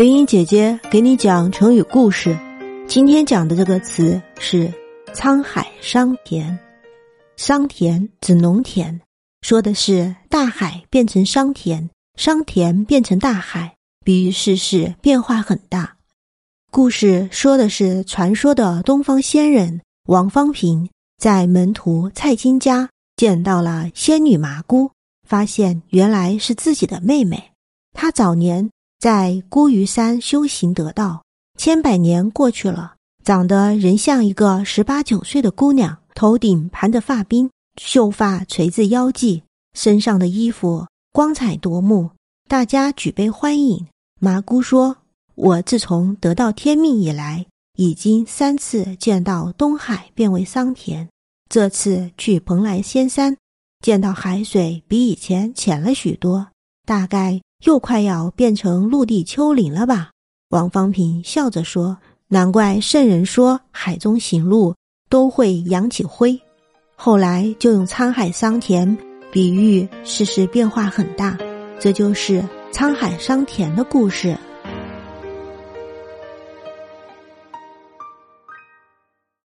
林英姐姐给你讲成语故事，今天讲的这个词是“沧海桑田”。桑田指农田，说的是大海变成桑田，桑田变成大海，比喻世事变化很大。故事说的是传说的东方仙人王方平在门徒蔡京家见到了仙女麻姑，发现原来是自己的妹妹。他早年。在孤屿山修行得道，千百年过去了，长得仍像一个十八九岁的姑娘，头顶盘着发鬓，秀发垂至腰际，身上的衣服光彩夺目，大家举杯欢迎。麻姑说：“我自从得到天命以来，已经三次见到东海变为桑田，这次去蓬莱仙山，见到海水比以前浅了许多，大概。”又快要变成陆地丘陵了吧？王方平笑着说：“难怪圣人说海中行路都会扬起灰。”后来就用沧海桑田比喻世事变化很大，这就是沧海桑田的故事。